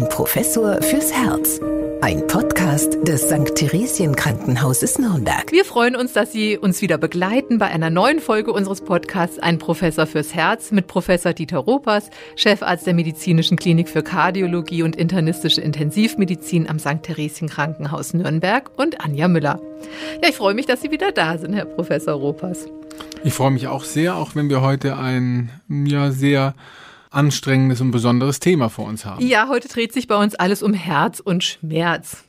Ein Professor fürs Herz. Ein Podcast des St. Theresien Krankenhauses Nürnberg. Wir freuen uns, dass Sie uns wieder begleiten bei einer neuen Folge unseres Podcasts Ein Professor fürs Herz mit Professor Dieter Ropers, Chefarzt der Medizinischen Klinik für Kardiologie und internistische Intensivmedizin am St. Theresien Krankenhaus Nürnberg und Anja Müller. Ja, ich freue mich, dass Sie wieder da sind, Herr Professor Ropers. Ich freue mich auch sehr, auch wenn wir heute ein ja sehr anstrengendes und besonderes Thema vor uns haben. Ja, heute dreht sich bei uns alles um Herz und Schmerz.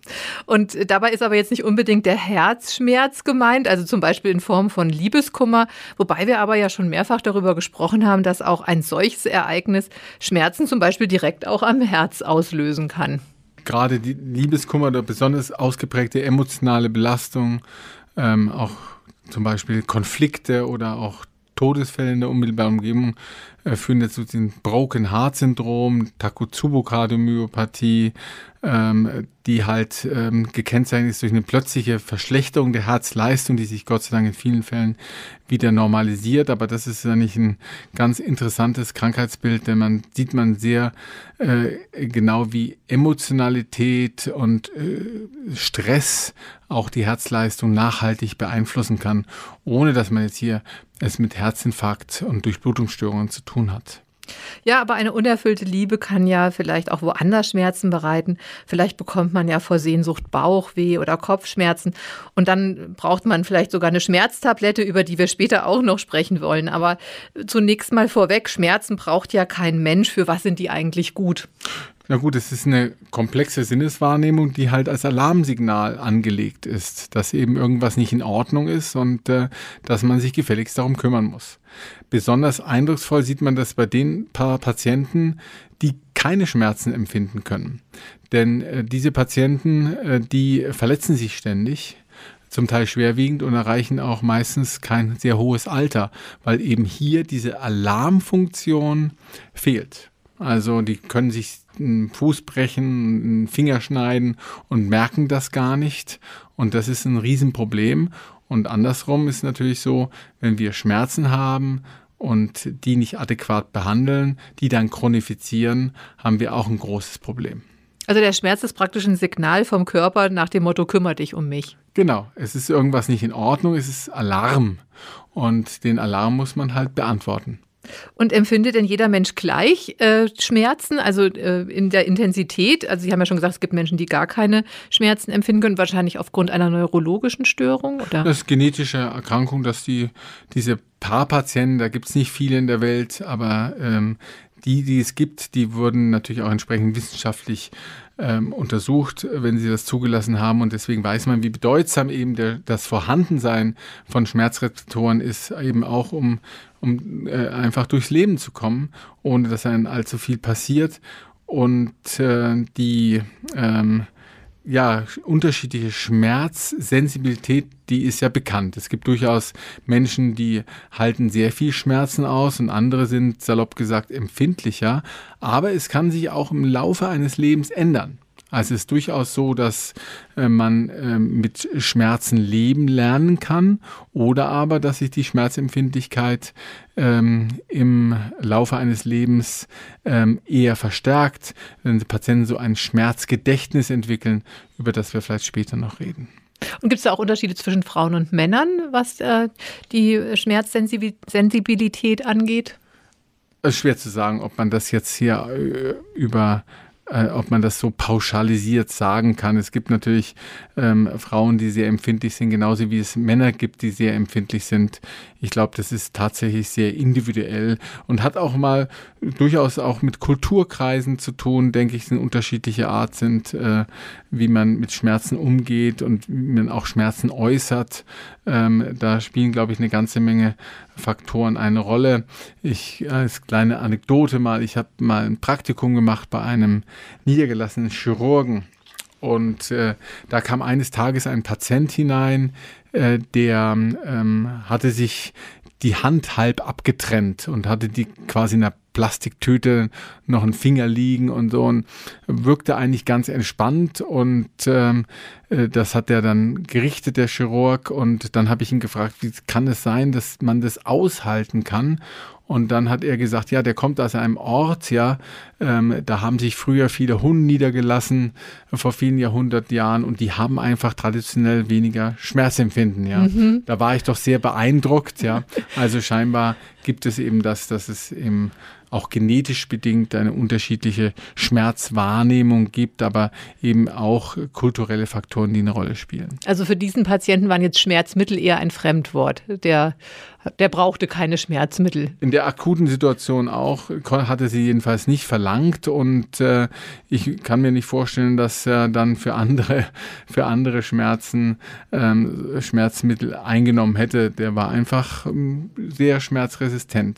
Und dabei ist aber jetzt nicht unbedingt der Herzschmerz gemeint, also zum Beispiel in Form von Liebeskummer, wobei wir aber ja schon mehrfach darüber gesprochen haben, dass auch ein solches Ereignis Schmerzen zum Beispiel direkt auch am Herz auslösen kann. Gerade die Liebeskummer oder besonders ausgeprägte emotionale Belastung, ähm, auch zum Beispiel Konflikte oder auch Todesfälle in der unmittelbaren Umgebung äh, führen jetzt zu dem Broken Heart Syndrom, Takotsubo-Kardiomyopathie, ähm, die halt ähm, gekennzeichnet ist durch eine plötzliche Verschlechterung der Herzleistung, die sich Gott sei Dank in vielen Fällen wieder normalisiert. Aber das ist ja nicht ein ganz interessantes Krankheitsbild, denn man sieht man sehr äh, genau, wie Emotionalität und äh, Stress auch die Herzleistung nachhaltig beeinflussen kann, ohne dass man jetzt hier es mit Herzinfarkt und Durchblutungsstörungen zu tun hat. Ja, aber eine unerfüllte Liebe kann ja vielleicht auch woanders Schmerzen bereiten. Vielleicht bekommt man ja vor Sehnsucht Bauchweh oder Kopfschmerzen. Und dann braucht man vielleicht sogar eine Schmerztablette, über die wir später auch noch sprechen wollen. Aber zunächst mal vorweg, Schmerzen braucht ja kein Mensch. Für was sind die eigentlich gut? Na gut, es ist eine komplexe Sinneswahrnehmung, die halt als Alarmsignal angelegt ist, dass eben irgendwas nicht in Ordnung ist und äh, dass man sich gefälligst darum kümmern muss. Besonders eindrucksvoll sieht man das bei den paar Patienten, die keine Schmerzen empfinden können. Denn äh, diese Patienten, äh, die verletzen sich ständig, zum Teil schwerwiegend und erreichen auch meistens kein sehr hohes Alter, weil eben hier diese Alarmfunktion fehlt. Also die können sich einen Fuß brechen, einen Finger schneiden und merken das gar nicht. Und das ist ein Riesenproblem. Und andersrum ist natürlich so, wenn wir Schmerzen haben und die nicht adäquat behandeln, die dann chronifizieren, haben wir auch ein großes Problem. Also der Schmerz ist praktisch ein Signal vom Körper nach dem Motto, kümmere dich um mich. Genau, es ist irgendwas nicht in Ordnung, es ist Alarm. Und den Alarm muss man halt beantworten. Und empfindet denn jeder Mensch gleich äh, Schmerzen, also äh, in der Intensität? Also Sie haben ja schon gesagt, es gibt Menschen, die gar keine Schmerzen empfinden können, wahrscheinlich aufgrund einer neurologischen Störung, oder? Das ist genetische Erkrankung, dass die diese Paarpatienten, da gibt es nicht viele in der Welt, aber ähm, die, die es gibt, die wurden natürlich auch entsprechend wissenschaftlich ähm, untersucht, wenn sie das zugelassen haben. Und deswegen weiß man, wie bedeutsam eben der, das Vorhandensein von Schmerzrezeptoren ist, eben auch um, um äh, einfach durchs Leben zu kommen, ohne dass einem allzu viel passiert. Und äh, die ähm, ja, unterschiedliche Schmerzsensibilität, die ist ja bekannt. Es gibt durchaus Menschen, die halten sehr viel Schmerzen aus und andere sind, salopp gesagt, empfindlicher. Aber es kann sich auch im Laufe eines Lebens ändern. Also es ist durchaus so, dass äh, man äh, mit Schmerzen leben lernen kann oder aber, dass sich die Schmerzempfindlichkeit ähm, im Laufe eines Lebens ähm, eher verstärkt, wenn die Patienten so ein Schmerzgedächtnis entwickeln, über das wir vielleicht später noch reden. Und gibt es da auch Unterschiede zwischen Frauen und Männern, was äh, die Schmerzsensibilität angeht? Es ist schwer zu sagen, ob man das jetzt hier äh, über äh, ob man das so pauschalisiert sagen kann. Es gibt natürlich ähm, Frauen, die sehr empfindlich sind, genauso wie es Männer gibt, die sehr empfindlich sind. Ich glaube, das ist tatsächlich sehr individuell und hat auch mal durchaus auch mit Kulturkreisen zu tun, denke ich, sind unterschiedliche Art sind, äh, wie man mit Schmerzen umgeht und wie man auch Schmerzen äußert. Ähm, da spielen, glaube ich, eine ganze Menge Faktoren eine Rolle. Ich als kleine Anekdote mal, ich habe mal ein Praktikum gemacht bei einem niedergelassenen Chirurgen. Und äh, da kam eines Tages ein Patient hinein, äh, der ähm, hatte sich die Hand halb abgetrennt und hatte die quasi in einer Plastiktüte noch einen Finger liegen und so und wirkte eigentlich ganz entspannt und ähm, äh, das hat er dann gerichtet, der Chirurg und dann habe ich ihn gefragt, wie kann es sein, dass man das aushalten kann Und dann hat er gesagt, ja, der kommt aus einem Ort, ja, ähm, da haben sich früher viele Hunden niedergelassen vor vielen Jahrhundert Jahren und die haben einfach traditionell weniger Schmerzempfinden, ja. Mhm. Da war ich doch sehr beeindruckt, ja. Also scheinbar gibt es eben das, dass es eben auch genetisch bedingt eine unterschiedliche Schmerzwahrnehmung gibt, aber eben auch kulturelle Faktoren, die eine Rolle spielen. Also für diesen Patienten waren jetzt Schmerzmittel eher ein Fremdwort. Der, der brauchte keine Schmerzmittel. In der akuten Situation auch, hatte sie jedenfalls nicht verlangt und äh, ich kann mir nicht vorstellen, dass er dann für andere, für andere Schmerzen ähm, Schmerzmittel eingenommen hätte. Der war einfach ähm, sehr schmerzresistent.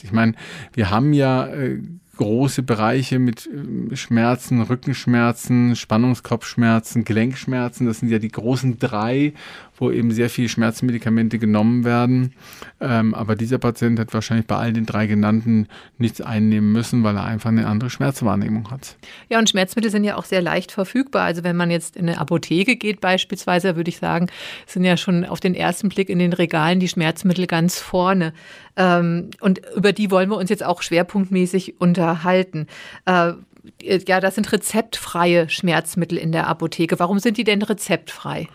Ich meine, wir haben ja äh, große Bereiche mit äh, Schmerzen, Rückenschmerzen, Spannungskopfschmerzen, Gelenkschmerzen. Das sind ja die großen drei, wo eben sehr viele Schmerzmedikamente genommen werden. Ähm, aber dieser Patient hat wahrscheinlich bei all den drei genannten nichts einnehmen müssen, weil er einfach eine andere Schmerzwahrnehmung hat. Ja, und Schmerzmittel sind ja auch sehr leicht verfügbar. Also wenn man jetzt in eine Apotheke geht beispielsweise, würde ich sagen, sind ja schon auf den ersten Blick in den Regalen die Schmerzmittel ganz vorne. Ähm, und über die wollen wir uns jetzt auch schwerpunktmäßig unterhalten. Äh, ja, das sind rezeptfreie Schmerzmittel in der Apotheke. Warum sind die denn rezeptfrei?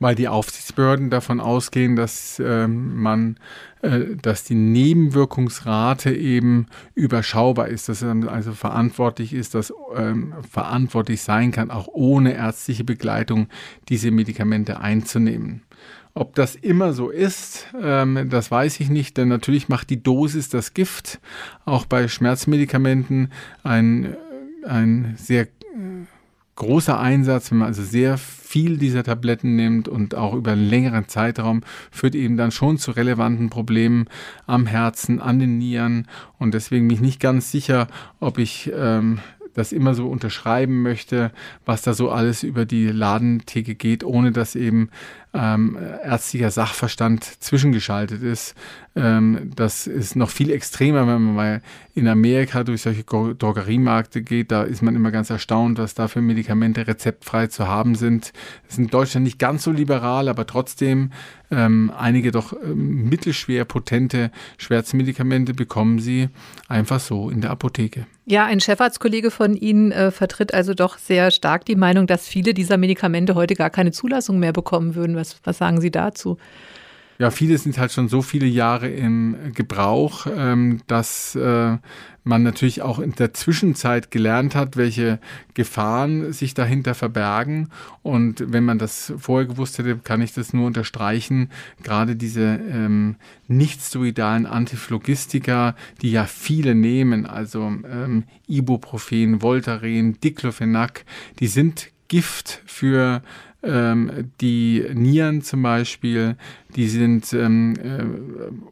weil die Aufsichtsbehörden davon ausgehen, dass ähm, man, äh, dass die Nebenwirkungsrate eben überschaubar ist, dass er also verantwortlich ist, dass ähm, verantwortlich sein kann, auch ohne ärztliche Begleitung diese Medikamente einzunehmen. Ob das immer so ist, ähm, das weiß ich nicht, denn natürlich macht die Dosis das Gift. Auch bei Schmerzmedikamenten ein, ein sehr großer Einsatz, wenn man also sehr viel dieser Tabletten nimmt und auch über einen längeren Zeitraum, führt eben dann schon zu relevanten Problemen am Herzen, an den Nieren. Und deswegen bin ich nicht ganz sicher, ob ich ähm, das immer so unterschreiben möchte, was da so alles über die Ladentheke geht, ohne dass eben ähm, ärztlicher Sachverstand zwischengeschaltet ist. Ähm, das ist noch viel extremer, wenn man mal in Amerika durch solche Drogeriemärkte geht. Da ist man immer ganz erstaunt, was da für Medikamente rezeptfrei zu haben sind. Das ist in Deutschland nicht ganz so liberal, aber trotzdem ähm, einige doch ähm, mittelschwer potente Schmerzmedikamente bekommen sie einfach so in der Apotheke. Ja, ein Chefarztkollege von Ihnen äh, vertritt also doch sehr stark die Meinung, dass viele dieser Medikamente heute gar keine Zulassung mehr bekommen würden. Was, was sagen Sie dazu? Ja, viele sind halt schon so viele Jahre im Gebrauch, ähm, dass äh, man natürlich auch in der Zwischenzeit gelernt hat, welche Gefahren sich dahinter verbergen. Und wenn man das vorher gewusst hätte, kann ich das nur unterstreichen. Gerade diese ähm, nicht-steroidalen Antiphlogistika, die ja viele nehmen, also ähm, Ibuprofen, Voltaren, Diclofenac, die sind Gift für ähm, die Nieren zum Beispiel, die sind ähm, äh,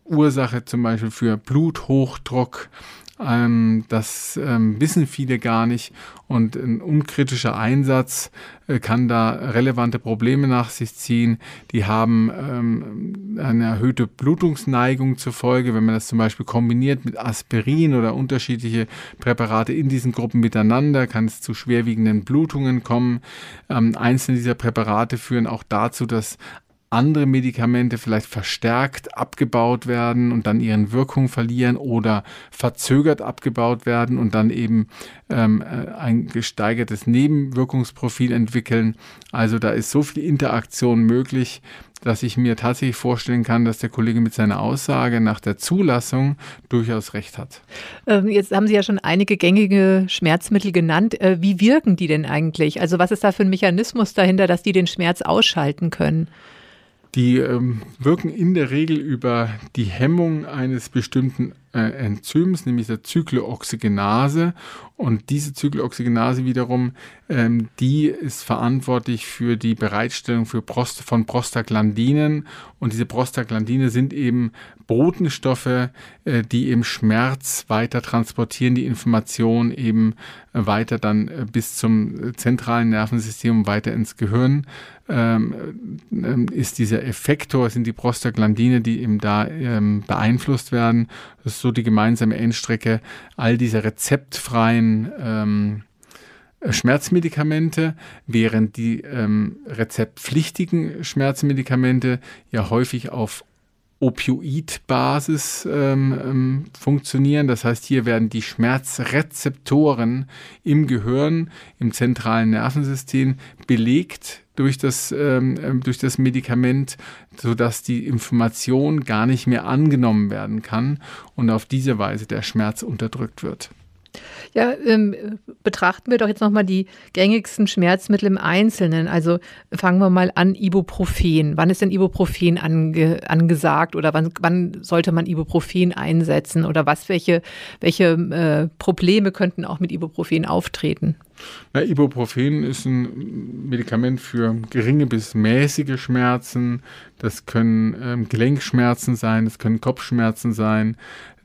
Ursache zum Beispiel für Bluthochdruck. Ähm, das ähm, wissen viele gar nicht und ein unkritischer Einsatz äh, kann da relevante Probleme nach sich ziehen. Die haben ähm, eine erhöhte Blutungsneigung zur Folge, wenn man das zum Beispiel kombiniert mit Aspirin oder unterschiedliche Präparate in diesen Gruppen miteinander, kann es zu schwerwiegenden Blutungen kommen. Ähm, einzelne dieser Präparate führen auch dazu, dass andere Medikamente vielleicht verstärkt abgebaut werden und dann ihren Wirkung verlieren oder verzögert abgebaut werden und dann eben ähm, äh, ein gesteigertes Nebenwirkungsprofil entwickeln. Also da ist so viel Interaktion möglich, dass ich mir tatsächlich vorstellen kann, dass der Kollege mit seiner Aussage nach der Zulassung durchaus recht hat. Ähm, jetzt haben Sie ja schon einige gängige Schmerzmittel genannt. Äh, wie wirken die denn eigentlich? Also was ist da für ein Mechanismus dahinter, dass die den Schmerz ausschalten können? Die ähm, wirken in der Regel über die Hemmung eines bestimmten äh, Enzyms, nämlich der Zyklooxygenase. Und diese Zyklooxygenase wiederum, ähm, die ist verantwortlich für die Bereitstellung für Prost von Prostaglandinen. Und diese Prostaglandine sind eben Botenstoffe, äh, die eben Schmerz weiter transportieren, die Information eben äh, weiter dann äh, bis zum zentralen Nervensystem weiter ins Gehirn ähm, ähm, ist dieser Effektor, sind die Prostaglandine, die eben da ähm, beeinflusst werden. Das ist so die gemeinsame Endstrecke all dieser rezeptfreien ähm, Schmerzmedikamente, während die ähm, rezeptpflichtigen Schmerzmedikamente ja häufig auf Opioidbasis ähm, ähm, funktionieren. Das heißt, hier werden die Schmerzrezeptoren im Gehirn, im zentralen Nervensystem belegt durch das, ähm, ähm, durch das Medikament, sodass die Information gar nicht mehr angenommen werden kann und auf diese Weise der Schmerz unterdrückt wird. Ja, ähm, betrachten wir doch jetzt nochmal die gängigsten Schmerzmittel im Einzelnen. Also fangen wir mal an, Ibuprofen. Wann ist denn Ibuprofen ange, angesagt oder wann, wann, sollte man Ibuprofen einsetzen oder was, welche, welche äh, Probleme könnten auch mit Ibuprofen auftreten? Na, Ibuprofen ist ein Medikament für geringe bis mäßige Schmerzen. Das können ähm, Gelenkschmerzen sein, das können Kopfschmerzen sein,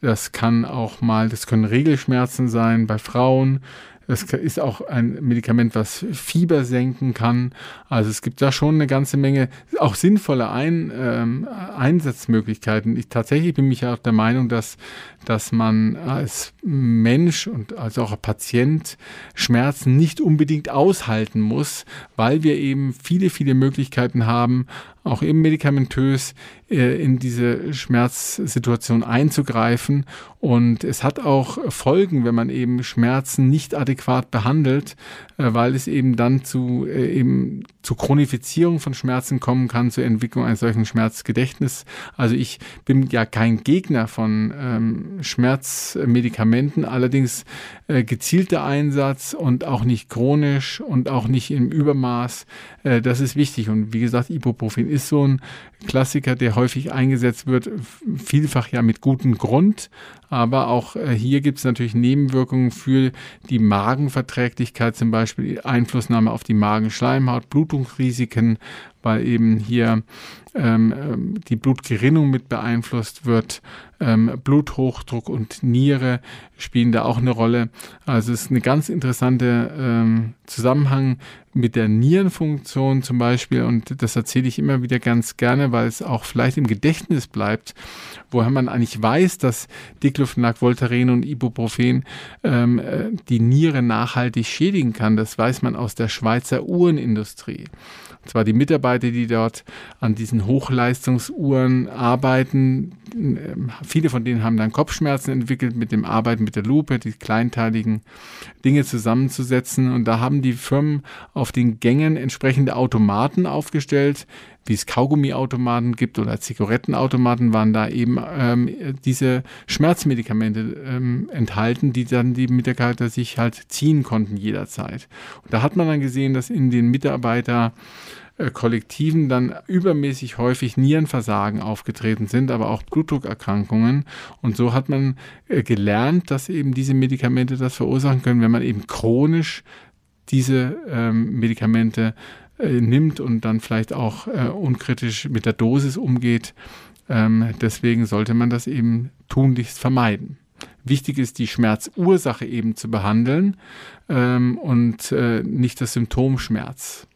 das kann auch mal, das können Regelschmerzen sein bei Frauen. Es ist auch ein Medikament, was Fieber senken kann. Also es gibt da schon eine ganze Menge auch sinnvolle ein, ähm, Einsatzmöglichkeiten. Ich tatsächlich bin mich auch der Meinung, dass, dass man als Mensch und als auch Patient Schmerzen nicht unbedingt aushalten muss, weil wir eben viele, viele Möglichkeiten haben, auch eben medikamentös äh, in diese Schmerzsituation einzugreifen. Und es hat auch Folgen, wenn man eben Schmerzen nicht adäquat behandelt, äh, weil es eben dann zu, äh, eben zu Chronifizierung von Schmerzen kommen kann, zur Entwicklung eines solchen Schmerzgedächtnisses. Also ich bin ja kein Gegner von ähm, Schmerzmedikamenten, allerdings gezielter Einsatz und auch nicht chronisch und auch nicht im Übermaß. Das ist wichtig. Und wie gesagt, Ibuprofen ist so ein Klassiker, der häufig eingesetzt wird, vielfach ja mit gutem Grund. Aber auch äh, hier gibt es natürlich Nebenwirkungen für die Magenverträglichkeit, zum Beispiel Einflussnahme auf die Magenschleimhaut, Blutungsrisiken, weil eben hier ähm, ähm, die Blutgerinnung mit beeinflusst wird. Ähm, Bluthochdruck und Niere spielen da auch eine Rolle. Also es ist ein ganz interessanter ähm, Zusammenhang mit der Nierenfunktion zum Beispiel und das erzähle ich immer wieder ganz gerne, weil es auch vielleicht im Gedächtnis bleibt, woher man eigentlich weiß, dass Diclofenac, Voltaren und Ibuprofen ähm, äh, die Niere nachhaltig schädigen kann. Das weiß man aus der Schweizer Uhrenindustrie. Und zwar die Mitarbeiter, die dort an diesen Hochleistungsuhren arbeiten. Ähm, viele von denen haben dann Kopfschmerzen entwickelt mit dem Arbeiten mit der Lupe, die kleinteiligen Dinge zusammenzusetzen. Und da haben die Firmen auf den Gängen entsprechende Automaten aufgestellt, wie es Kaugummiautomaten gibt oder Zigarettenautomaten, waren da eben ähm, diese Schmerzmedikamente ähm, enthalten, die dann die Mitarbeiter sich halt ziehen konnten jederzeit. Und da hat man dann gesehen, dass in den Mitarbeiter Kollektiven dann übermäßig häufig Nierenversagen aufgetreten sind, aber auch Blutdruckerkrankungen. Und so hat man äh, gelernt, dass eben diese Medikamente das verursachen können, wenn man eben chronisch diese ähm, Medikamente äh, nimmt und dann vielleicht auch äh, unkritisch mit der Dosis umgeht. Ähm, deswegen sollte man das eben tunlichst vermeiden. Wichtig ist, die Schmerzursache eben zu behandeln ähm, und äh, nicht das Symptom Schmerz.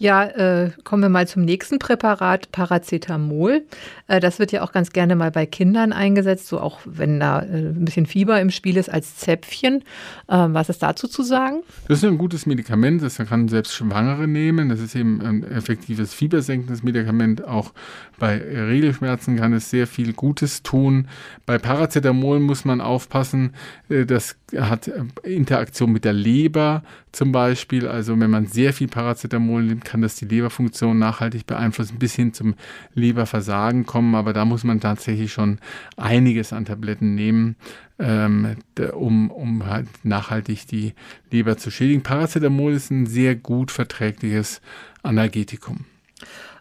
Ja, äh, kommen wir mal zum nächsten Präparat, Paracetamol. Äh, das wird ja auch ganz gerne mal bei Kindern eingesetzt, so auch wenn da äh, ein bisschen Fieber im Spiel ist, als Zäpfchen. Ähm, was ist dazu zu sagen? Das ist ein gutes Medikament, das kann selbst Schwangere nehmen. Das ist eben ein effektives fiebersenkendes Medikament. Auch bei Regelschmerzen kann es sehr viel Gutes tun. Bei Paracetamol muss man aufpassen, äh, das hat äh, Interaktion mit der Leber zum Beispiel. Also wenn man sehr viel Paracetamol nimmt, kann das die Leberfunktion nachhaltig beeinflussen, bis hin zum Leberversagen kommen. Aber da muss man tatsächlich schon einiges an Tabletten nehmen, ähm, um, um halt nachhaltig die Leber zu schädigen. Paracetamol ist ein sehr gut verträgliches Analgetikum.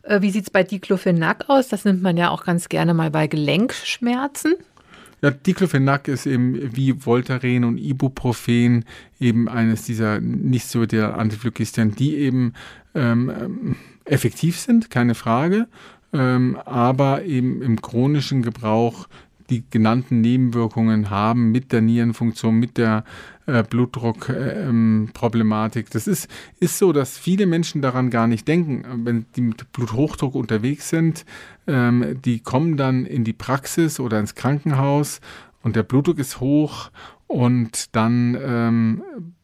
Äh, wie sieht es bei Diclofenac aus? Das nimmt man ja auch ganz gerne mal bei Gelenkschmerzen. Ja, Diclofenac ist eben wie Voltaren und Ibuprofen eben eines dieser nicht so der Antiphlogistin, die eben ähm, effektiv sind, keine Frage, ähm, aber eben im chronischen Gebrauch die genannten Nebenwirkungen haben mit der Nierenfunktion, mit der äh, Blutdruckproblematik. Ähm, das ist, ist so, dass viele Menschen daran gar nicht denken. Wenn die mit Bluthochdruck unterwegs sind, ähm, die kommen dann in die Praxis oder ins Krankenhaus und der Blutdruck ist hoch und dann ähm,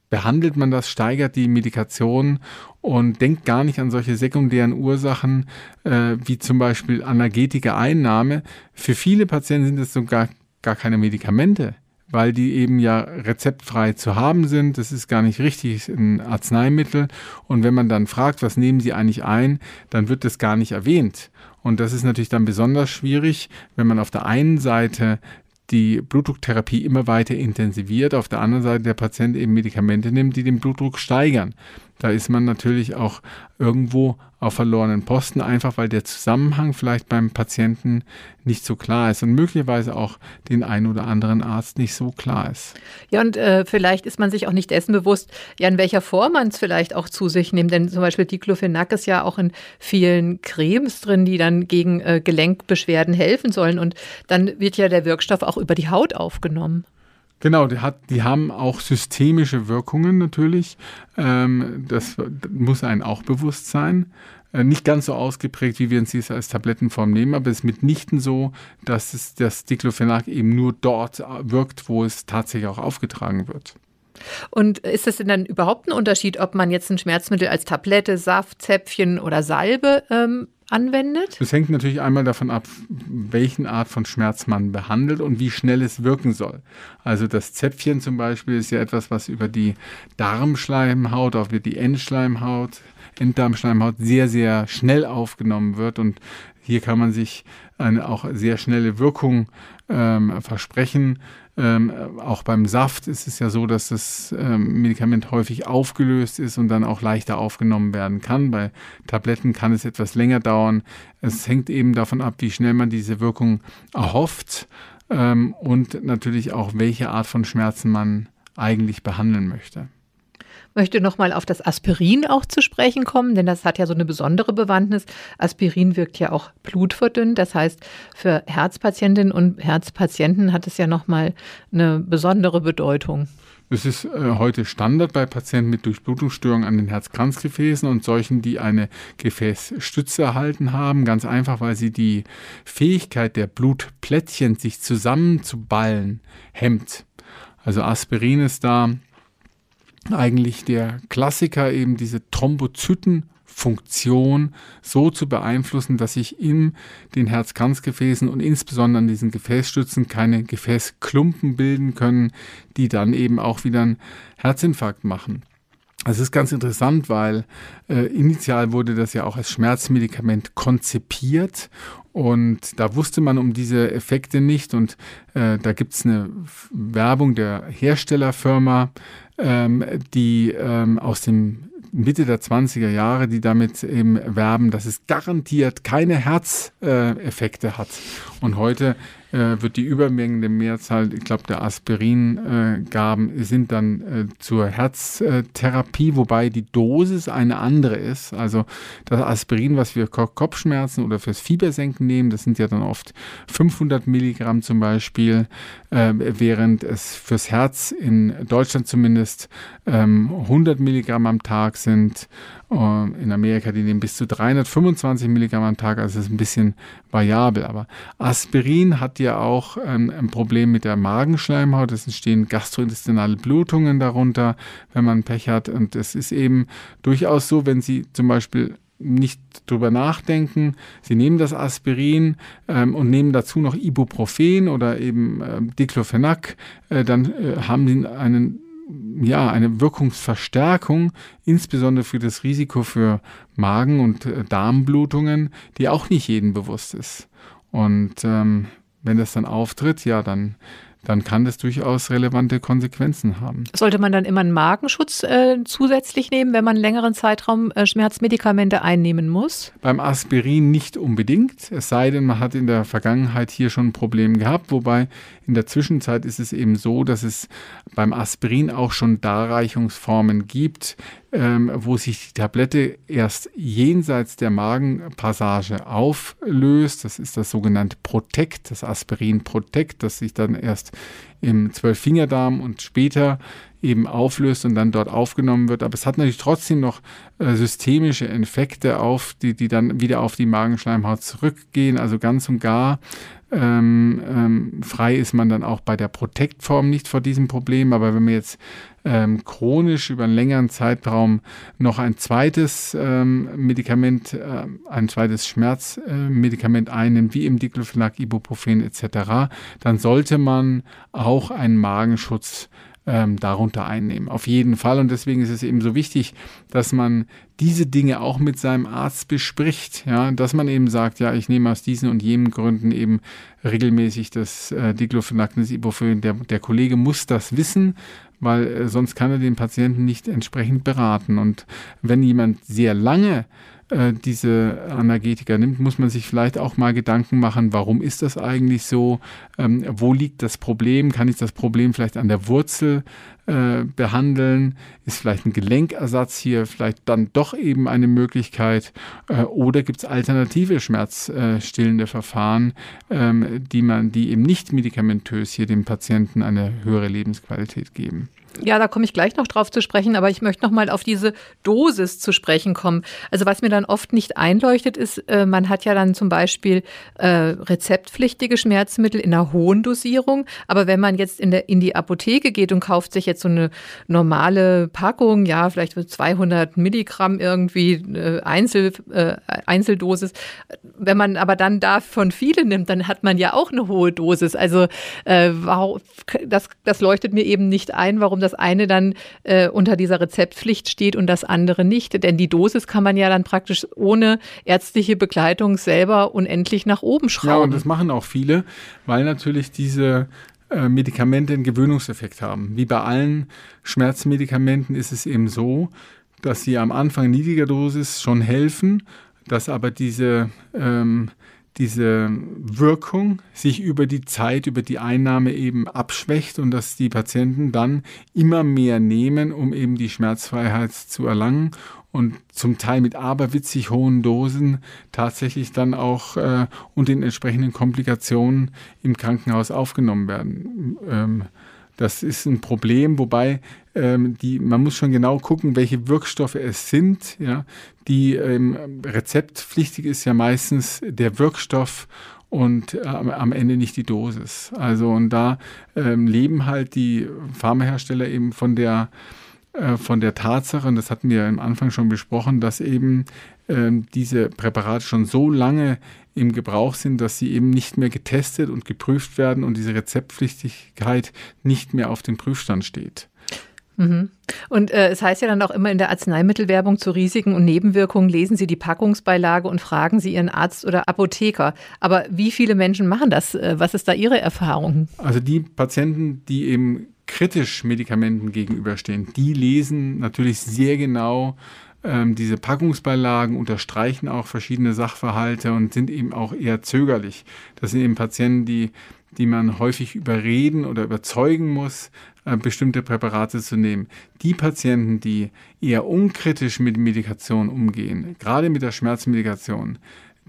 behandelt man das, steigert die Medikation und denkt gar nicht an solche sekundären Ursachen äh, wie zum Beispiel analgetische Einnahme. Für viele Patienten sind es sogar gar keine Medikamente weil die eben ja rezeptfrei zu haben sind. Das ist gar nicht richtig ein Arzneimittel. Und wenn man dann fragt, was nehmen Sie eigentlich ein, dann wird das gar nicht erwähnt. Und das ist natürlich dann besonders schwierig, wenn man auf der einen Seite die Blutdrucktherapie immer weiter intensiviert, auf der anderen Seite der Patient eben Medikamente nimmt, die den Blutdruck steigern. Da ist man natürlich auch irgendwo auf verlorenen Posten, einfach weil der Zusammenhang vielleicht beim Patienten nicht so klar ist und möglicherweise auch den einen oder anderen Arzt nicht so klar ist. Ja, und äh, vielleicht ist man sich auch nicht dessen bewusst, ja, in welcher Form man es vielleicht auch zu sich nimmt. Denn zum Beispiel Diclofenac ist ja auch in vielen Cremes drin, die dann gegen äh, Gelenkbeschwerden helfen sollen. Und dann wird ja der Wirkstoff auch über die Haut aufgenommen. Genau, die, hat, die haben auch systemische Wirkungen natürlich. Ähm, das muss einem auch bewusst sein. Äh, nicht ganz so ausgeprägt, wie wir es als Tablettenform nehmen, aber es ist mitnichten so, dass es, das Diclofenac eben nur dort wirkt, wo es tatsächlich auch aufgetragen wird. Und ist es denn dann überhaupt ein Unterschied, ob man jetzt ein Schmerzmittel als Tablette, Saft, Zäpfchen oder Salbe ähm, anwendet? Das hängt natürlich einmal davon ab, welchen Art von Schmerz man behandelt und wie schnell es wirken soll. Also das Zäpfchen zum Beispiel ist ja etwas, was über die Darmschleimhaut, auch über die Endschleimhaut, Enddarmschleimhaut sehr, sehr schnell aufgenommen wird und hier kann man sich eine auch sehr schnelle Wirkung ähm, versprechen. Ähm, auch beim Saft ist es ja so, dass das ähm, Medikament häufig aufgelöst ist und dann auch leichter aufgenommen werden kann. Bei Tabletten kann es etwas länger dauern. Es hängt eben davon ab, wie schnell man diese Wirkung erhofft ähm, und natürlich auch, welche Art von Schmerzen man eigentlich behandeln möchte möchte nochmal auf das Aspirin auch zu sprechen kommen, denn das hat ja so eine besondere Bewandtnis. Aspirin wirkt ja auch blutverdünnt. Das heißt, für Herzpatientinnen und Herzpatienten hat es ja nochmal eine besondere Bedeutung. Es ist äh, heute Standard bei Patienten mit Durchblutungsstörungen an den Herzkranzgefäßen und solchen, die eine Gefäßstütze erhalten haben. Ganz einfach, weil sie die Fähigkeit der Blutplättchen, sich zusammenzuballen, hemmt. Also Aspirin ist da eigentlich der Klassiker, eben diese Thrombozytenfunktion so zu beeinflussen, dass sich in den Herzkranzgefäßen und insbesondere an diesen Gefäßstützen keine Gefäßklumpen bilden können, die dann eben auch wieder einen Herzinfarkt machen. Das ist ganz interessant, weil äh, initial wurde das ja auch als Schmerzmedikament konzipiert und da wusste man um diese Effekte nicht und äh, da gibt es eine Werbung der Herstellerfirma, ähm, die ähm, aus dem Mitte der 20er Jahre, die damit eben werben, dass es garantiert keine Herzeffekte äh, hat. Und heute äh, wird die übermängende Mehrzahl, ich glaube, der Aspiringaben äh, sind dann äh, zur Herztherapie, wobei die Dosis eine andere ist. Also das Aspirin, was wir Kopfschmerzen oder fürs Fiebersenken nehmen, das sind ja dann oft 500 Milligramm zum Beispiel, äh, während es fürs Herz in Deutschland zumindest ähm, 100 Milligramm am Tag sind in Amerika, die nehmen bis zu 325 Milligramm am Tag, also ist ein bisschen variabel. Aber Aspirin hat ja auch ähm, ein Problem mit der Magenschleimhaut. Es entstehen gastrointestinale Blutungen darunter, wenn man Pech hat. Und es ist eben durchaus so, wenn Sie zum Beispiel nicht drüber nachdenken. Sie nehmen das Aspirin ähm, und nehmen dazu noch Ibuprofen oder eben äh, Diclofenac, äh, dann äh, haben Sie einen ja, eine Wirkungsverstärkung, insbesondere für das Risiko für Magen- und äh, Darmblutungen, die auch nicht jedem bewusst ist. Und ähm, wenn das dann auftritt, ja, dann dann kann das durchaus relevante Konsequenzen haben. Sollte man dann immer einen Magenschutz äh, zusätzlich nehmen, wenn man einen längeren Zeitraum äh, Schmerzmedikamente einnehmen muss? Beim Aspirin nicht unbedingt, es sei denn, man hat in der Vergangenheit hier schon ein Problem gehabt, wobei in der Zwischenzeit ist es eben so, dass es beim Aspirin auch schon Darreichungsformen gibt, ähm, wo sich die Tablette erst jenseits der Magenpassage auflöst. Das ist das sogenannte Protect, das Aspirin Protect, das sich dann erst im Zwölffingerdarm und später eben auflöst und dann dort aufgenommen wird. Aber es hat natürlich trotzdem noch äh, systemische Effekte auf, die, die dann wieder auf die Magenschleimhaut zurückgehen. Also ganz und gar ähm, ähm, frei ist man dann auch bei der Protektform nicht vor diesem Problem. Aber wenn man jetzt ähm, chronisch über einen längeren Zeitraum noch ein zweites ähm, Medikament, äh, ein zweites Schmerzmedikament äh, einnimmt, wie im Diclofenac, Ibuprofen etc., dann sollte man auch einen Magenschutz ähm, darunter einnehmen. Auf jeden Fall. Und deswegen ist es eben so wichtig, dass man diese Dinge auch mit seinem Arzt bespricht. Ja, dass man eben sagt, ja, ich nehme aus diesen und jenen Gründen eben regelmäßig das äh, Diclofenac, das Ibuprofen. Der, der Kollege muss das wissen, weil äh, sonst kann er den Patienten nicht entsprechend beraten. Und wenn jemand sehr lange äh, diese Analgetika nimmt, muss man sich vielleicht auch mal Gedanken machen, warum ist das eigentlich so? Ähm, wo liegt das Problem? Kann ich das Problem vielleicht an der Wurzel äh, behandeln? Ist vielleicht ein Gelenkersatz hier vielleicht dann doch eben eine Möglichkeit? Äh, oder gibt es alternative schmerzstillende Verfahren, ähm, die man, die eben nicht medikamentös hier dem Patienten eine höhere Lebensqualität geben? Ja, da komme ich gleich noch drauf zu sprechen, aber ich möchte noch mal auf diese Dosis zu sprechen kommen. Also was mir dann oft nicht einleuchtet, ist, äh, man hat ja dann zum Beispiel äh, rezeptpflichtige Schmerzmittel in einer hohen Dosierung, aber wenn man jetzt in, der, in die Apotheke geht und kauft sich jetzt so eine normale Packung, ja, vielleicht 200 Milligramm irgendwie äh, Einzel, äh, Einzeldosis, wenn man aber dann davon viele nimmt, dann hat man ja auch eine hohe Dosis. Also äh, das, das leuchtet mir eben nicht ein, warum das eine dann äh, unter dieser Rezeptpflicht steht und das andere nicht. Denn die Dosis kann man ja dann praktisch ohne ärztliche Begleitung selber unendlich nach oben schrauben. Ja, und das machen auch viele, weil natürlich diese äh, Medikamente einen Gewöhnungseffekt haben. Wie bei allen Schmerzmedikamenten ist es eben so, dass sie am Anfang niedriger Dosis schon helfen, dass aber diese ähm, diese Wirkung sich über die Zeit, über die Einnahme eben abschwächt und dass die Patienten dann immer mehr nehmen, um eben die Schmerzfreiheit zu erlangen und zum Teil mit aberwitzig hohen Dosen tatsächlich dann auch äh, und den entsprechenden Komplikationen im Krankenhaus aufgenommen werden. Ähm, das ist ein Problem, wobei ähm, die, man muss schon genau gucken, welche Wirkstoffe es sind. Ja. Die ähm, rezeptpflichtig ist ja meistens der Wirkstoff und äh, am Ende nicht die Dosis. Also und da ähm, leben halt die Pharmahersteller eben von der äh, von der Tatsache, und das hatten wir am Anfang schon besprochen, dass eben diese Präparate schon so lange im Gebrauch sind, dass sie eben nicht mehr getestet und geprüft werden und diese Rezeptpflichtigkeit nicht mehr auf dem Prüfstand steht. Mhm. Und äh, es heißt ja dann auch immer in der Arzneimittelwerbung zu Risiken und Nebenwirkungen, lesen Sie die Packungsbeilage und fragen Sie Ihren Arzt oder Apotheker. Aber wie viele Menschen machen das? Äh, was ist da Ihre Erfahrung? Also die Patienten, die eben kritisch Medikamenten gegenüberstehen, die lesen natürlich sehr genau ähm, diese Packungsbeilagen unterstreichen auch verschiedene Sachverhalte und sind eben auch eher zögerlich. Das sind eben Patienten, die, die man häufig überreden oder überzeugen muss, äh, bestimmte Präparate zu nehmen. Die Patienten, die eher unkritisch mit Medikation umgehen, gerade mit der Schmerzmedikation,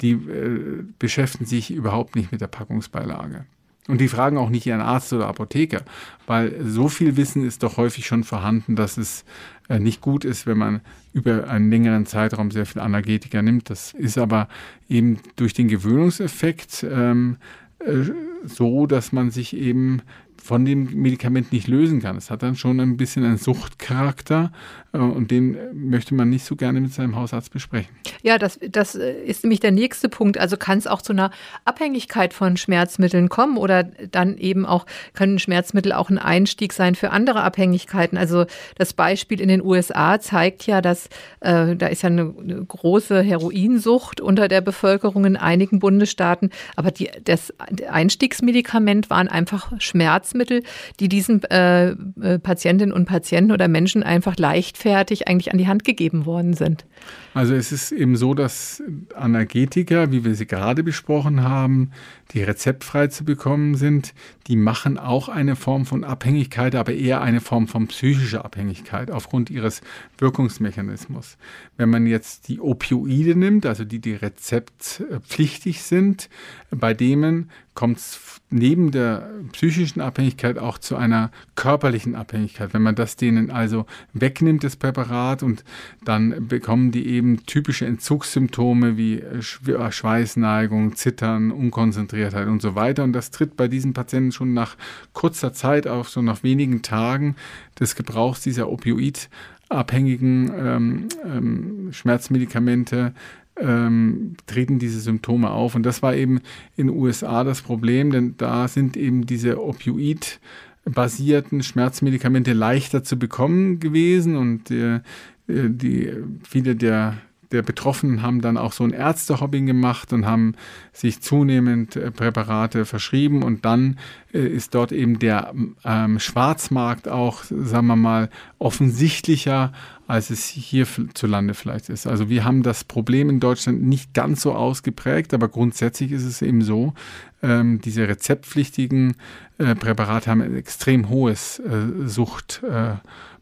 die äh, beschäftigen sich überhaupt nicht mit der Packungsbeilage. Und die fragen auch nicht ihren Arzt oder Apotheker, weil so viel Wissen ist doch häufig schon vorhanden, dass es nicht gut ist, wenn man über einen längeren Zeitraum sehr viel Analgetika nimmt. Das ist aber eben durch den Gewöhnungseffekt ähm, äh, so, dass man sich eben von dem Medikament nicht lösen kann. Es hat dann schon ein bisschen einen Suchtcharakter äh, und den möchte man nicht so gerne mit seinem Hausarzt besprechen. Ja, das, das ist nämlich der nächste Punkt. Also kann es auch zu einer Abhängigkeit von Schmerzmitteln kommen oder dann eben auch können Schmerzmittel auch ein Einstieg sein für andere Abhängigkeiten. Also das Beispiel in den USA zeigt ja, dass äh, da ist ja eine, eine, große Heroinsucht unter der Bevölkerung in einigen Bundesstaaten, aber die, das Einstiegsmedikament waren einfach Schmerzmittel Schmerzmittel, die diesen äh, äh, Patientinnen und Patienten oder Menschen einfach leichtfertig eigentlich an die Hand gegeben worden sind. Also es ist eben so, dass Analgetika, wie wir sie gerade besprochen haben, die rezeptfrei zu bekommen sind, die machen auch eine Form von Abhängigkeit, aber eher eine Form von psychischer Abhängigkeit aufgrund ihres Wirkungsmechanismus. Wenn man jetzt die Opioide nimmt, also die, die rezeptpflichtig sind, bei denen kommt es neben der psychischen Abhängigkeit auch zu einer körperlichen Abhängigkeit. Wenn man das denen also wegnimmt, das Präparat, und dann bekommen die eben typische Entzugssymptome wie äh, Schweißneigung, Zittern, Unkonzentriertheit und so weiter. Und das tritt bei diesen Patienten schon nach kurzer Zeit auf, so nach wenigen Tagen des Gebrauchs dieser Opioidabhängigen ähm, ähm, Schmerzmedikamente ähm, treten diese Symptome auf. Und das war eben in den USA das Problem, denn da sind eben diese Opioid basierten Schmerzmedikamente leichter zu bekommen gewesen und äh, die, viele der der Betroffenen haben dann auch so ein Ärztehobbing gemacht und haben sich zunehmend äh, Präparate verschrieben und dann äh, ist dort eben der ähm, Schwarzmarkt auch, sagen wir mal, offensichtlicher, als es hierzulande vielleicht ist. Also wir haben das Problem in Deutschland nicht ganz so ausgeprägt, aber grundsätzlich ist es eben so, ähm, diese rezeptpflichtigen äh, Präparate haben ein extrem hohes äh, Sucht. Äh,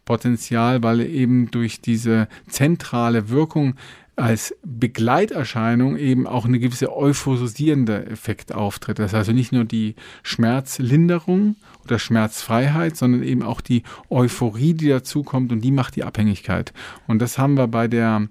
Potenzial, weil eben durch diese zentrale Wirkung als Begleiterscheinung eben auch eine gewisse euphorisierende Effekt auftritt. Das heißt also nicht nur die Schmerzlinderung oder Schmerzfreiheit, sondern eben auch die Euphorie, die dazukommt und die macht die Abhängigkeit. Und das haben wir bei der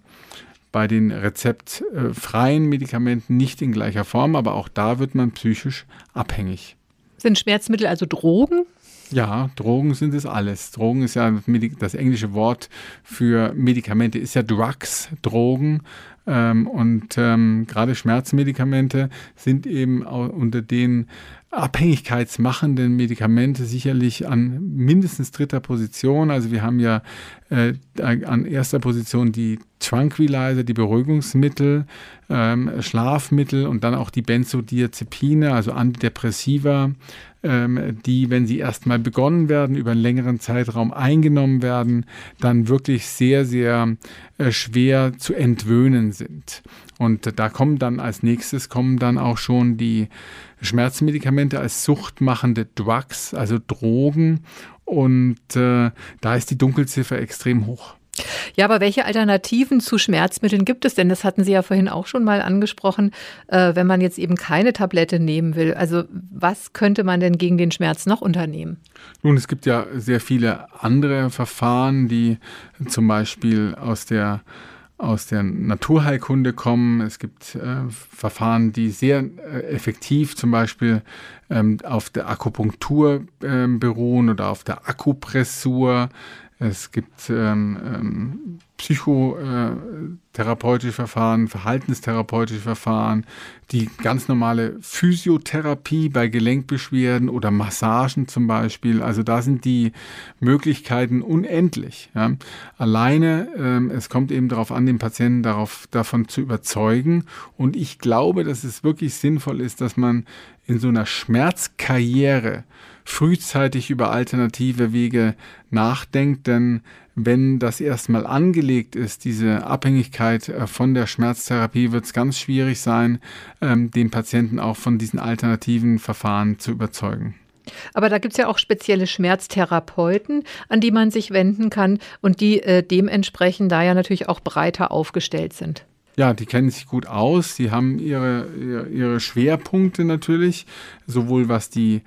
bei den rezeptfreien Medikamenten nicht in gleicher Form, aber auch da wird man psychisch abhängig. Sind Schmerzmittel also Drogen? Ja, Drogen sind es alles. Drogen ist ja das englische Wort für Medikamente, ist ja Drugs, Drogen. Ähm, und ähm, gerade Schmerzmedikamente sind eben unter den abhängigkeitsmachenden Medikamente sicherlich an mindestens dritter Position. Also wir haben ja äh, an erster Position die Tranquilizer, die Beruhigungsmittel, ähm, Schlafmittel und dann auch die Benzodiazepine, also Antidepressiva, ähm, die, wenn sie erstmal begonnen werden, über einen längeren Zeitraum eingenommen werden, dann wirklich sehr, sehr äh, schwer zu entwöhnen sind. Und da kommen dann als nächstes kommen dann auch schon die Schmerzmedikamente als suchtmachende Drugs, also Drogen. Und äh, da ist die Dunkelziffer extrem hoch. Ja, aber welche Alternativen zu Schmerzmitteln gibt es denn? Das hatten Sie ja vorhin auch schon mal angesprochen, äh, wenn man jetzt eben keine Tablette nehmen will. Also was könnte man denn gegen den Schmerz noch unternehmen? Nun, es gibt ja sehr viele andere Verfahren, die zum Beispiel aus der aus der Naturheilkunde kommen. Es gibt äh, Verfahren, die sehr äh, effektiv zum Beispiel ähm, auf der Akupunktur äh, beruhen oder auf der Akupressur. Es gibt ähm, ähm, psychotherapeutische Verfahren, verhaltenstherapeutische Verfahren, die ganz normale Physiotherapie bei Gelenkbeschwerden oder Massagen zum Beispiel. Also da sind die Möglichkeiten unendlich. Ja. Alleine, ähm, es kommt eben darauf an, den Patienten darauf, davon zu überzeugen. Und ich glaube, dass es wirklich sinnvoll ist, dass man in so einer Schmerzkarriere frühzeitig über alternative Wege nachdenkt, denn wenn das erstmal angelegt ist, diese Abhängigkeit äh, von der Schmerztherapie, wird es ganz schwierig sein, ähm, den Patienten auch von diesen alternativen Verfahren zu überzeugen. Aber da gibt es ja auch spezielle Schmerztherapeuten, an die man sich wenden kann und die äh, dementsprechend da ja natürlich auch breiter aufgestellt sind. Ja, die kennen sich gut aus. Sie haben ihre, ihre Schwerpunkte natürlich, sowohl was die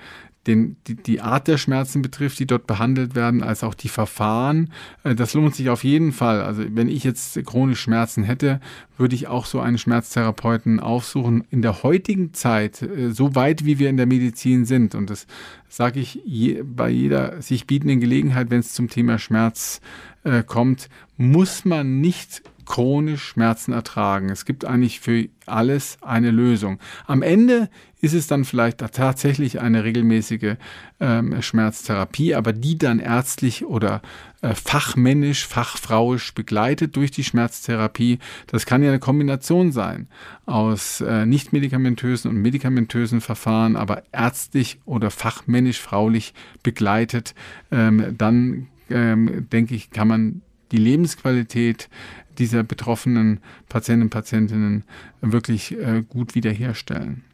den, die, die Art der Schmerzen betrifft, die dort behandelt werden, als auch die Verfahren. Äh, das lohnt sich auf jeden Fall. Also wenn ich jetzt chronisch Schmerzen hätte, würde ich auch so einen Schmerztherapeuten aufsuchen. In der heutigen Zeit, äh, so weit wie wir in der Medizin sind, und das sage ich je, bei jeder sich bietenden Gelegenheit, wenn es zum Thema Schmerz äh, kommt, muss man nicht chronisch Schmerzen ertragen. Es gibt eigentlich für alles eine Lösung. Am Ende ist es dann vielleicht tatsächlich eine regelmäßige ähm, Schmerztherapie, aber die dann ärztlich oder äh, fachmännisch, fachfrauisch begleitet durch die Schmerztherapie. Das kann ja eine Kombination sein aus äh, nicht medikamentösen und medikamentösen Verfahren, aber ärztlich oder fachmännisch, fraulich begleitet. Ähm, dann ähm, denke ich, kann man die Lebensqualität dieser betroffenen Patienten und Patientinnen wirklich äh, gut wiederherstellen.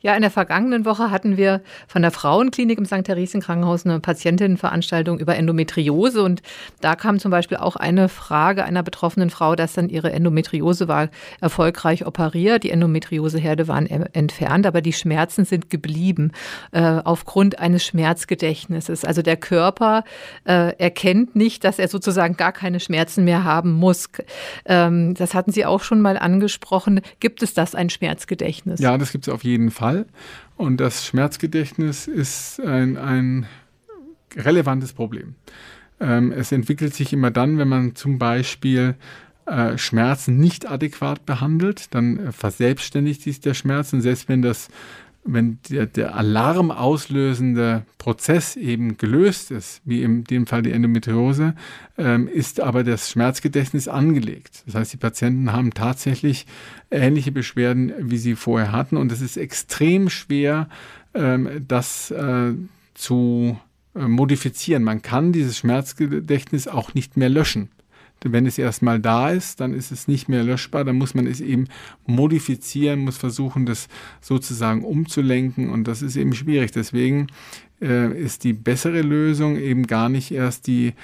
Ja, in der vergangenen Woche hatten wir von der Frauenklinik im St. Theresien Krankenhaus eine Patientinnenveranstaltung über Endometriose und da kam zum Beispiel auch eine Frage einer betroffenen Frau, dass dann ihre Endometriose war erfolgreich operiert, die Endometrioseherde waren entfernt, aber die Schmerzen sind geblieben äh, aufgrund eines Schmerzgedächtnisses. Also der Körper äh, erkennt nicht, dass er sozusagen gar keine Schmerzen mehr haben muss. Ähm, das hatten Sie auch schon mal angesprochen. Gibt es das ein Schmerzgedächtnis? Ja, das gibt es auf jeden Fall. Fall. Und das Schmerzgedächtnis ist ein, ein relevantes Problem. Ähm, es entwickelt sich immer dann, wenn man zum Beispiel äh, Schmerzen nicht adäquat behandelt, dann äh, verselbstständigt sich der Schmerz und selbst wenn das wenn der, der Alarm auslösende Prozess eben gelöst ist, wie in dem Fall die Endometriose, ähm, ist aber das Schmerzgedächtnis angelegt. Das heißt, die Patienten haben tatsächlich ähnliche Beschwerden, wie sie vorher hatten. Und es ist extrem schwer, ähm, das äh, zu äh, modifizieren. Man kann dieses Schmerzgedächtnis auch nicht mehr löschen. Wenn es erstmal da ist, dann ist es nicht mehr löschbar, dann muss man es eben modifizieren, muss versuchen, das sozusagen umzulenken und das ist eben schwierig. Deswegen äh, ist die bessere Lösung eben gar nicht erst die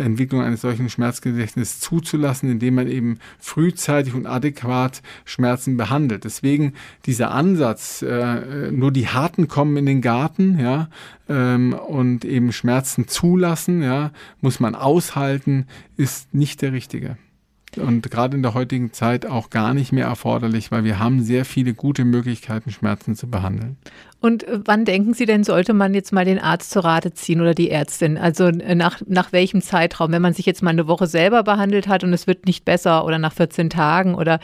Entwicklung eines solchen Schmerzgedächtnisses zuzulassen, indem man eben frühzeitig und adäquat Schmerzen behandelt. Deswegen dieser Ansatz, äh, nur die Harten kommen in den Garten, ja, ähm, und eben Schmerzen zulassen, ja, muss man aushalten, ist nicht der richtige und gerade in der heutigen Zeit auch gar nicht mehr erforderlich, weil wir haben sehr viele gute Möglichkeiten, Schmerzen zu behandeln. Und äh, wann denken Sie denn, sollte man jetzt mal den Arzt zur Rate ziehen oder die Ärztin? Also äh, nach, nach welchem Zeitraum? Wenn man sich jetzt mal eine Woche selber behandelt hat und es wird nicht besser oder nach 14 Tagen oder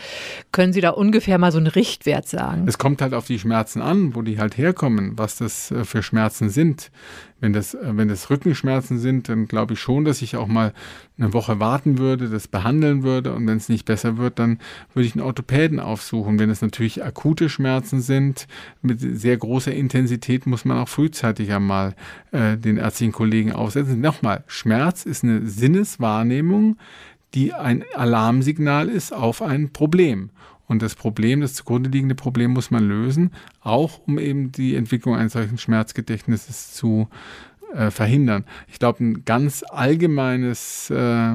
können Sie da ungefähr mal so einen Richtwert sagen? Es kommt halt auf die Schmerzen an, wo die halt herkommen, was das äh, für Schmerzen sind. Wenn das, wenn das Rückenschmerzen sind, dann glaube ich schon, dass ich auch mal eine Woche warten würde, das behandeln würde und wenn es nicht besser wird, dann würde ich einen Orthopäden aufsuchen. Wenn es natürlich akute Schmerzen sind mit sehr großer großer Intensität muss man auch frühzeitig einmal äh, den ärztlichen Kollegen aufsetzen. Nochmal, Schmerz ist eine Sinneswahrnehmung, die ein Alarmsignal ist auf ein Problem. Und das Problem, das zugrunde liegende Problem muss man lösen, auch um eben die Entwicklung eines solchen Schmerzgedächtnisses zu äh, verhindern. Ich glaube, ein ganz allgemeines äh,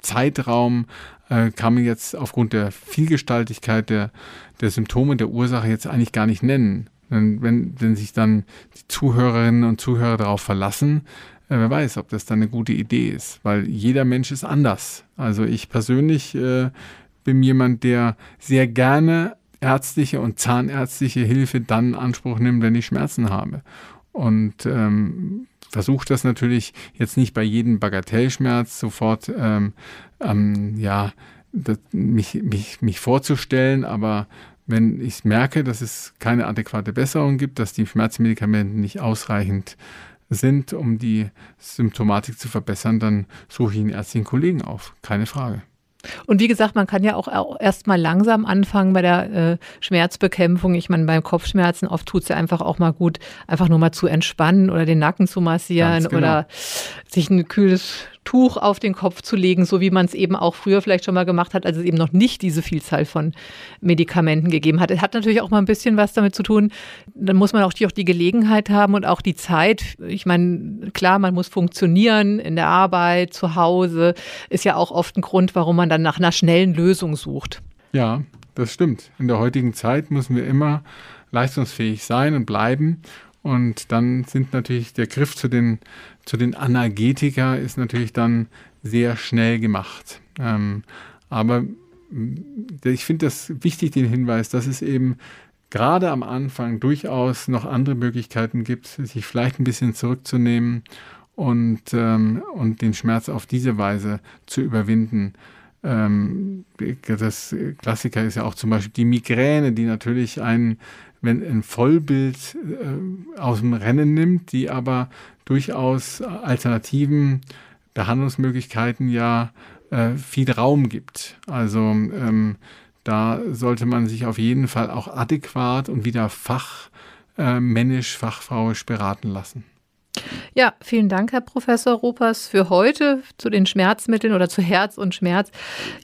Zeitraum äh, kann man jetzt aufgrund der Vielgestaltigkeit der, der Symptome der Ursache jetzt eigentlich gar nicht nennen. Wenn, wenn sich dann die Zuhörerinnen und Zuhörer darauf verlassen, äh, wer weiß, ob das dann eine gute Idee ist, weil jeder Mensch ist anders. Also ich persönlich äh, bin jemand, der sehr gerne ärztliche und zahnärztliche Hilfe dann in Anspruch nimmt, wenn ich Schmerzen habe. Und ähm, versuche das natürlich jetzt nicht bei jedem Bagatellschmerz sofort ähm, ähm, ja, das, mich, mich, mich vorzustellen, aber wenn ich merke, dass es keine adäquate Besserung gibt, dass die Schmerzmedikamente nicht ausreichend sind, um die Symptomatik zu verbessern, dann suche ich einen ärztlichen Kollegen auf. Keine Frage. Und wie gesagt, man kann ja auch erst mal langsam anfangen bei der äh, Schmerzbekämpfung. Ich meine, beim Kopfschmerzen oft tut es ja einfach auch mal gut, einfach nur mal zu entspannen oder den Nacken zu massieren genau. oder sich ein kühles Tuch auf den Kopf zu legen, so wie man es eben auch früher vielleicht schon mal gemacht hat, als es eben noch nicht diese Vielzahl von Medikamenten gegeben hat. Es hat natürlich auch mal ein bisschen was damit zu tun. Dann muss man auch die, auch die Gelegenheit haben und auch die Zeit. Ich meine, klar, man muss funktionieren in der Arbeit, zu Hause. Ist ja auch oft ein Grund, warum man dann nach einer schnellen Lösung sucht. Ja, das stimmt. In der heutigen Zeit müssen wir immer leistungsfähig sein und bleiben. Und dann sind natürlich der Griff zu den, zu den Analgetika ist natürlich dann sehr schnell gemacht. Ähm, aber ich finde das wichtig, den Hinweis, dass es eben gerade am Anfang durchaus noch andere Möglichkeiten gibt, sich vielleicht ein bisschen zurückzunehmen und, ähm, und den Schmerz auf diese Weise zu überwinden. Ähm, das Klassiker ist ja auch zum Beispiel die Migräne, die natürlich einen wenn ein Vollbild äh, aus dem Rennen nimmt, die aber durchaus alternativen Behandlungsmöglichkeiten ja äh, viel Raum gibt. Also ähm, da sollte man sich auf jeden Fall auch adäquat und wieder fachmännisch, äh, fachfrauisch beraten lassen. Ja, vielen Dank, Herr Professor Ruppers, für heute zu den Schmerzmitteln oder zu Herz und Schmerz.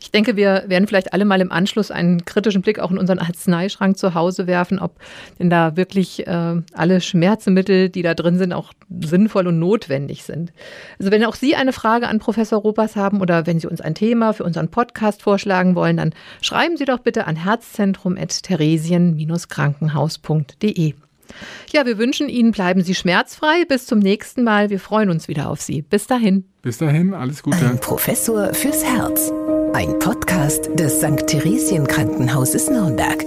Ich denke, wir werden vielleicht alle mal im Anschluss einen kritischen Blick auch in unseren Arzneischrank zu Hause werfen, ob denn da wirklich äh, alle Schmerzmittel, die da drin sind, auch sinnvoll und notwendig sind. Also wenn auch Sie eine Frage an Professor Ruppers haben oder wenn Sie uns ein Thema für unseren Podcast vorschlagen wollen, dann schreiben Sie doch bitte an herzzentrum.theresien-krankenhaus.de. Ja, wir wünschen Ihnen, bleiben Sie schmerzfrei. Bis zum nächsten Mal. Wir freuen uns wieder auf Sie. Bis dahin. Bis dahin, alles Gute. Ein Professor fürs Herz. Ein Podcast des St. Theresien Krankenhauses Nürnberg.